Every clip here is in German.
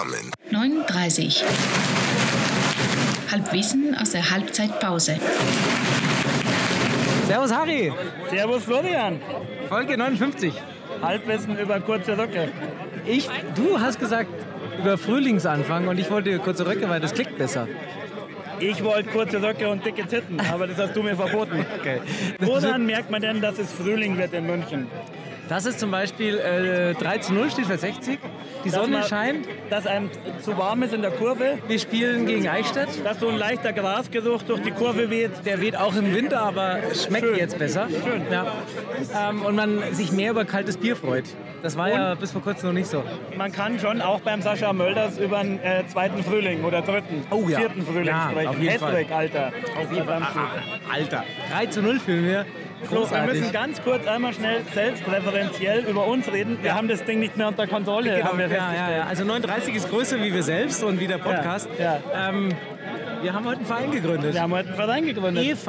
zusammen. 39. Halbwissen aus der Halbzeitpause. Servus Harry, Servus Florian. Folge 59. Halbwissen über kurze Röcke. Ich, du hast gesagt über Frühlingsanfang und ich wollte kurze Röcke, weil das klickt besser. Ich wollte kurze Röcke und dicke Titten, aber das hast du mir verboten. Okay. Woran merkt man denn, dass es Frühling wird in München? Das ist zum Beispiel äh, 3 zu 0 steht für 60. Die Sonne man- scheint. Dass einem zu warm ist in der Kurve, Wir spielen gegen Eichstätt. dass so ein leichter Grasgeruch durch die Kurve weht. Der weht auch im Winter, aber schmeckt Schön. jetzt besser. Schön. Ja. Ähm, und man sich mehr über kaltes Bier freut. Das war ja bis vor kurzem noch nicht so. Man kann schon auch beim Sascha Mölders über einen äh, zweiten Frühling oder dritten, Oh ja. vierten Frühling Ja, sprechen. auf jeden Fall. Hattrick, Alter. Auf jeden Fall. Alter. 3 zu 0 fühlen wir. Flo, wir müssen ganz kurz einmal schnell selbstreferenziell über uns reden. Wir haben das Ding nicht mehr unter Kontrolle, Genau, haben wir ja, ja, ja. Also 39 ist größer wie wir selbst und wie der Podcast. Ja, Ähm, wir haben heute einen Verein gegründet. Wir haben heute einen Verein gegründet. EV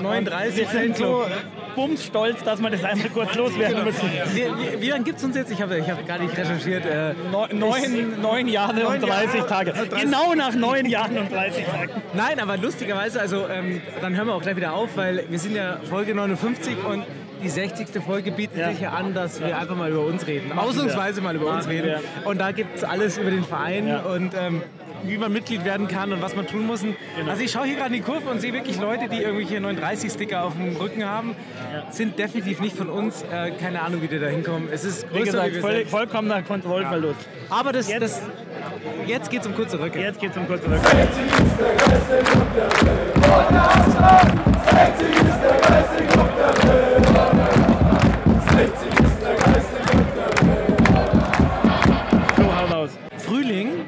39 wir sind so Fanclub. Bumsstolz, dass wir das einmal kurz loswerden müssen. Wie, wie, wie lange gibt es uns jetzt? Ich habe ich hab gar nicht recherchiert. Äh, Neun, neun, Jahre Neun und 30 Jahre Tage. und 30 Genau nach neun Jahren und 30 Tagen. nein, aber lustigerweise, also ähm, dann hören wir auch gleich wieder auf, weil wir sind ja Folge 59 und die 60. Folge bietet Ja. sich ja an, dass wir einfach mal über uns reden. Ausnahmsweise mal über uns Machen reden. wir. Und da gibt es alles über den Verein Ja. und ähm, wie man Mitglied werden kann und was man tun muss. Genau. Also ich schaue hier gerade in die Kurve und sehe wirklich Leute, die irgendwelche 39-Sticker auf dem Rücken haben. Sind definitiv nicht von uns. Äh, keine Ahnung, wie die da hinkommen. Es ist größer Wie gesagt, völlig, selbst. vollkommener Kontrollverlust. Aber das, Jetzt- das, jetzt geht es um kurze Röcke. Jetzt geht's um kurze Rücken.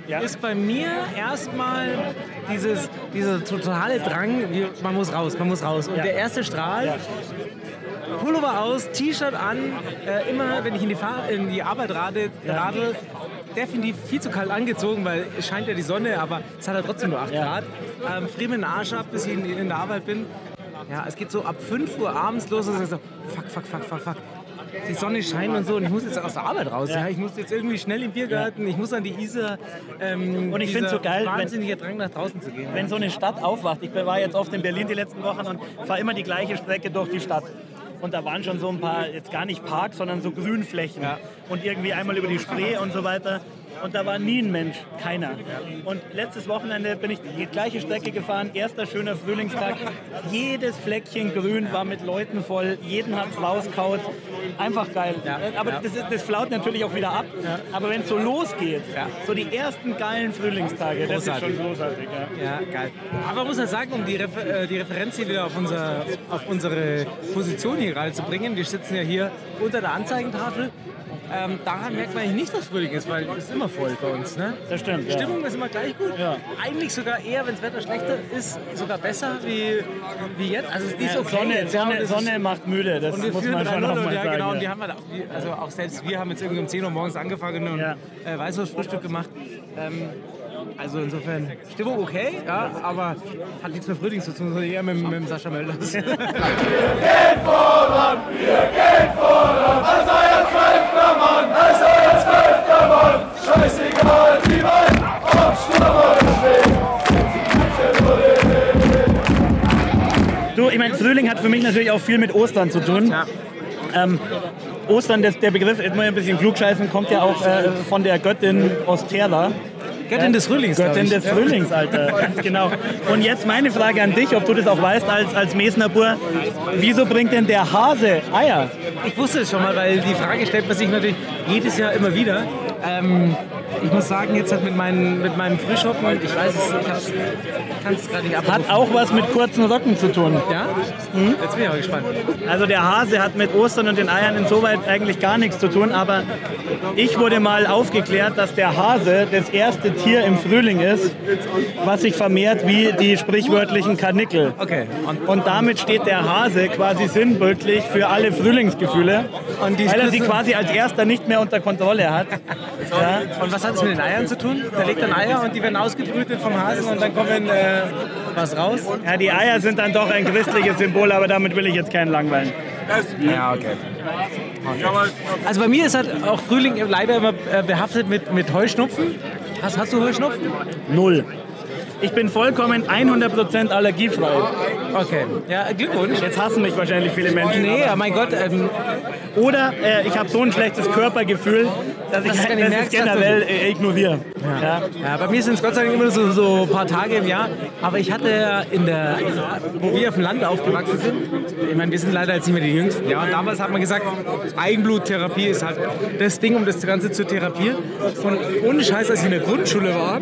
Ja. ist bei mir erstmal dieses, dieser totale Drang, man muss raus, man muss raus. Und Ja. der erste Strahl, Ja. Pullover aus, T-Shirt an, äh, immer wenn ich in die, Fahr in die Arbeit rade, radel, definitiv viel zu kalt angezogen, weil es scheint ja die Sonne, aber es hat ja trotzdem nur 8 Ja. Grad. Ähm, friere mir den Arsch ab, bis ich in, in der Arbeit bin. Ja, es geht so ab 5 Uhr abends los und so, fuck, fuck, fuck, fuck, fuck. Die Sonne scheint und so und ich muss jetzt aus der Arbeit raus. Ja. Ja. Ich muss jetzt irgendwie schnell im Biergarten, ich muss an die Isar. Ähm, Und ich dieser find's so geil, wenn- Wahnsinniger Drang nach draußen zu gehen. Wenn so eine Stadt aufwacht, ich war jetzt oft in Berlin die letzten Wochen und fahre immer die gleiche Strecke durch die Stadt. Und da waren schon so ein paar, jetzt gar nicht Parks, sondern so Grünflächen. Ja. Und irgendwie einmal über die Spree und so weiter. Und da war nie ein Mensch, keiner. Und letztes Wochenende bin ich die gleiche Strecke gefahren, erster schöner Frühlingstag. Jedes Fleckchen grün war mit Leuten voll, jeden hat's rauskaut. Einfach geil. Ja. Aber Ja. Das, das flaut natürlich auch wieder ab. Aber wenn es so losgeht, Ja. so die ersten geilen Frühlingstage, das ist schon großartig. Ja. Ja, geil. Aber man muss ja sagen, um die, Refer äh, die Referenz hier wieder auf, unser, auf unsere Position hier gerade zu bringen, wir sitzen ja hier unter der Anzeigentafel. Ähm, daran merkt man eigentlich nicht, dass Frühling ist, weil es ist immer voll bei uns. Ne? Das stimmt, Die ja. Stimmung ist immer gleich gut. Ja. Eigentlich sogar eher, wenn das Wetter schlechter ist, sogar besser wie, wie jetzt. Also die ist Ja, okay. Sonne, jetzt, ja, Sonne, ist- Sonne macht müde, das Und wir muss man schon 3-0 noch und mal ja, sagen. genau. Und die ja. haben halt, auch- also auch selbst wir haben jetzt irgendwie um 10 Uhr morgens angefangen und Ja. äh, Weißwurstfrühstück gemacht. Ähm, also insofern Stimmung okay, ja, aber hat nichts mit Frühling zu tun, sondern eher mit, mit dem Sascha Mölders. Du, ich meine, Frühling hat für mich natürlich auch viel mit Ostern zu tun. Ähm, Ostern, das, der Begriff, jetzt mal ein bisschen klugscheißen, kommt ja auch äh, von der Göttin Ostera. Göttin des Frühlings. Göttin des Frühlings, Alter. Ganz genau. Und jetzt meine Frage an dich, ob du das auch weißt als, als Mesner Bur. Wieso bringt denn der Hase Eier? Ich wusste es schon mal, weil die Frage stellt man sich natürlich jedes Jahr immer wieder. Ähm, ich muss sagen, jetzt halt mit, meinen, mit meinem Frühschoppen, ich weiß es, ich kann es gerade nicht Hat abrufen. auch was mit kurzen Röcken zu tun. Ja? Jetzt bin ich auch gespannt. Also der Hase hat mit Ostern und den Eiern insoweit eigentlich gar nichts zu tun, aber ich wurde mal aufgeklärt, dass der Hase das erste Tier im Frühling ist, was sich vermehrt wie die sprichwörtlichen Karnickel. Okay. Und, Und damit steht der Hase quasi sinnbildlich für alle Frühlingsgefühle, weil er sie quasi als erster nicht mehr unter Kontrolle hat. Ja. und was hat es mit den Eiern zu tun? Der legt dann Eier und die werden ausgebrütet vom Hasen und dann kommen äh, was raus? ja, die Eier sind dann doch ein christliches Symbol, aber damit will ich jetzt keinen langweilen. Ja, okay. Also bei mir ist halt auch Frühling leider immer äh, behaftet mit, mit Heuschnupfen. Hast, hast du Heuschnupfen? Null. Ich bin vollkommen 100% allergiefrei. Okay. Ja, Glückwunsch. Jetzt hassen mich wahrscheinlich viele Menschen. Nee, ja, mein Gott. Ähm, Oder äh, ich habe so ein schlechtes Körpergefühl, dass ich gar nicht das merkst, generell äh, ignoriere. Ja. ja, bei mir sind es Gott sei Dank immer so, so ein paar Tage im Jahr. Aber ich hatte ja in der, wo wir auf dem Land aufgewachsen sind, ich meine, wir sind leider jetzt nicht mehr die Jüngsten. Ja, und damals hat man gesagt, Eigenbluttherapie ist halt das Ding, um das Ganze zu therapieren. Und ohne Scheiß, als ich in der Grundschule war,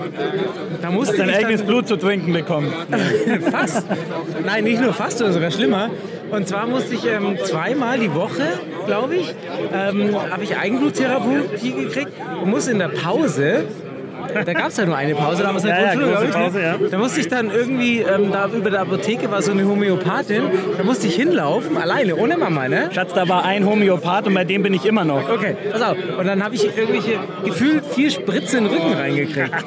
da musste Dein ich eigenes dann, Blut zu trinken bekommen. fast. Nein, nicht nur fast, sondern sogar schlimmer. Und zwar musste ich ähm, zweimal die Woche, glaube ich, ähm, habe ich Eigenbluttherapie gekriegt und musste in der Pause da gab es ja nur eine Pause, damals in der Ja, ja, Grundschule, glaub ich, ne? Pause, ja. Da musste ich dann irgendwie, ähm, da über der Apotheke war so eine Homöopathin, da musste ich hinlaufen, alleine, ohne Mama, ne? Schatz, da war ein Homöopath und bei dem bin ich immer noch. Okay, pass auf. Und dann habe ich irgendwelche, gefühlt vier Spritzen in den Rücken reingekriegt.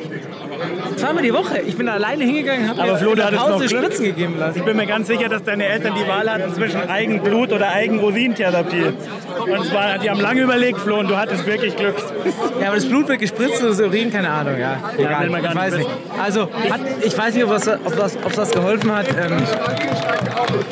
Zweimal die Woche. Ich bin alleine hingegangen, habe Aber mir Flo, in der Pause. Spritzen gegeben lassen. Ich bin mir ganz sicher, dass deine Eltern die Wahl hatten zwischen Eigenblut oder Eigenurin-Therapie. Und zwar, die haben lange überlegt, Flo, und du hattest wirklich Glück. Ja, aber das Blut wird gespritzt oder das Urin, keine Ahnung, ja. Egal, gar ich weiß nicht. Also, hat, ich weiß nicht, ob, was, ob, das, ob das geholfen hat. Ähm,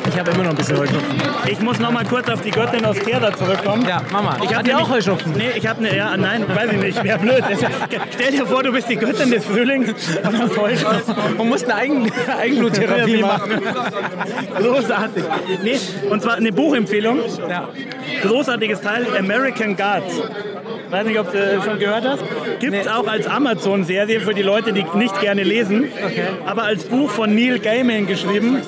ich habe immer noch ein bisschen Heuschnupfen. Ich muss noch mal kurz auf die Göttin aus Kerda zurückkommen. Ja, Mama, ich hab hatte nämlich- auch Heuschnupfen. Nee, ich habe eine, ja, nein, weiß ich nicht, wäre blöd. Stell dir vor, du bist die Göttin des Frühlings Heuschnupfen. Man muss eine Eigen, Eigenbluttherapie machen. Großartig. Nee, und zwar eine Buchempfehlung. Ja. Großartiges Teil, American Gods. Weiß nicht, ob du schon gehört hast. Gibt es auch als Amazon-Serie für die Leute, die nicht gerne lesen. Aber als Buch von Neil Gaiman geschrieben.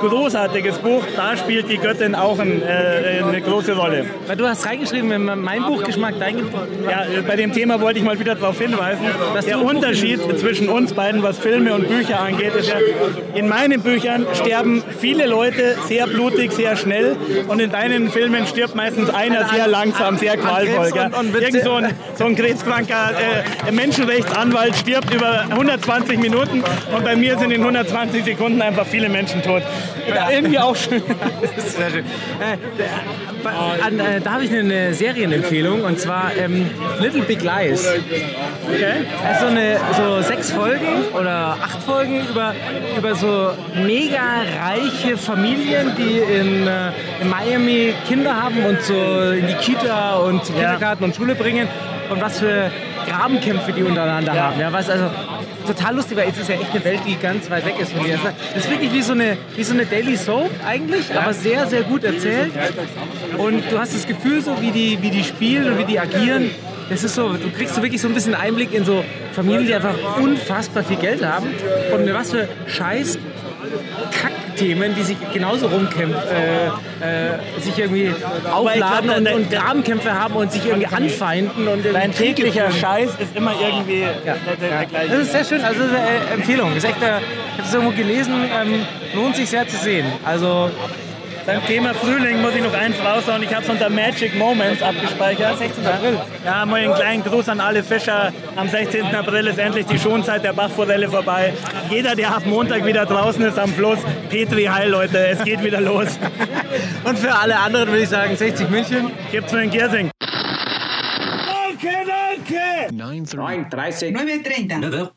Großartiges Buch. Da spielt die Göttin auch ein, äh, eine große Rolle. Weil du hast reingeschrieben, in mein Buchgeschmack, dein Ja, äh, bei dem Thema wollte ich mal wieder darauf hinweisen. Dass Der Unterschied zwischen uns beiden, was Filme und Bücher angeht, ist ja, in meinen Büchern sterben viele Leute sehr blutig, sehr schnell und in deinen Filmen stirbt meistens einer sehr langsam, sehr qualvoll. Und- und Irgend so ein, so ein krebskranker äh, Menschenrechtsanwalt stirbt über 120 Minuten und bei mir sind in 120 Sekunden einfach viele Menschen tot. Irgendwie auch schön. Das ist sehr schön. Äh, an, äh, da habe ich eine Serienempfehlung und zwar ähm, Little Big Lies. Okay? Also eine, so sechs Folgen oder acht Folgen über, über so mega reiche Familien, die in, äh, in Miami Kinder haben und so in die Kita und zum Kindergarten und Schule bringen und was für Grabenkämpfe die untereinander haben. Ja, was also total lustig, weil es ist ja echt eine Welt, die ganz weit weg ist von dir. Das ist wirklich wie so eine, wie so eine Daily Soap eigentlich, aber sehr, sehr gut erzählt. Und du hast das Gefühl, so wie die, wie die spielen und wie die agieren, das ist so, du kriegst so wirklich so ein bisschen Einblick in so Familien, die einfach unfassbar viel Geld haben und was für Scheiß Kackthemen, die sich genauso rumkämpfen, äh, äh, sich irgendwie aufladen glaub, und, der- und der- Grabenkämpfe haben und sich irgendwie anfeinden und irgendwie Dein täglicher. Scheiß ist immer irgendwie der, der, der gleiche. Das ist sehr schön, also eine Empfehlung. Das ist echt, äh, ich habe es irgendwo gelesen, ähm, lohnt sich sehr zu sehen. Also Beim Thema Frühling muss ich noch eins raushauen. Ich habe es unter Magic Moments abgespeichert. 16. April. Ja, mal einen kleinen Gruß an alle Fischer. Am 16. April ist endlich die Schonzeit der Bachforelle vorbei. Jeder, der ab Montag wieder draußen ist am Fluss, Petri Heil, Leute, es geht wieder los. und für alle anderen würde ich sagen 60 München. Gibt's nur in Giersing. 9h30. 9h30. 9h30.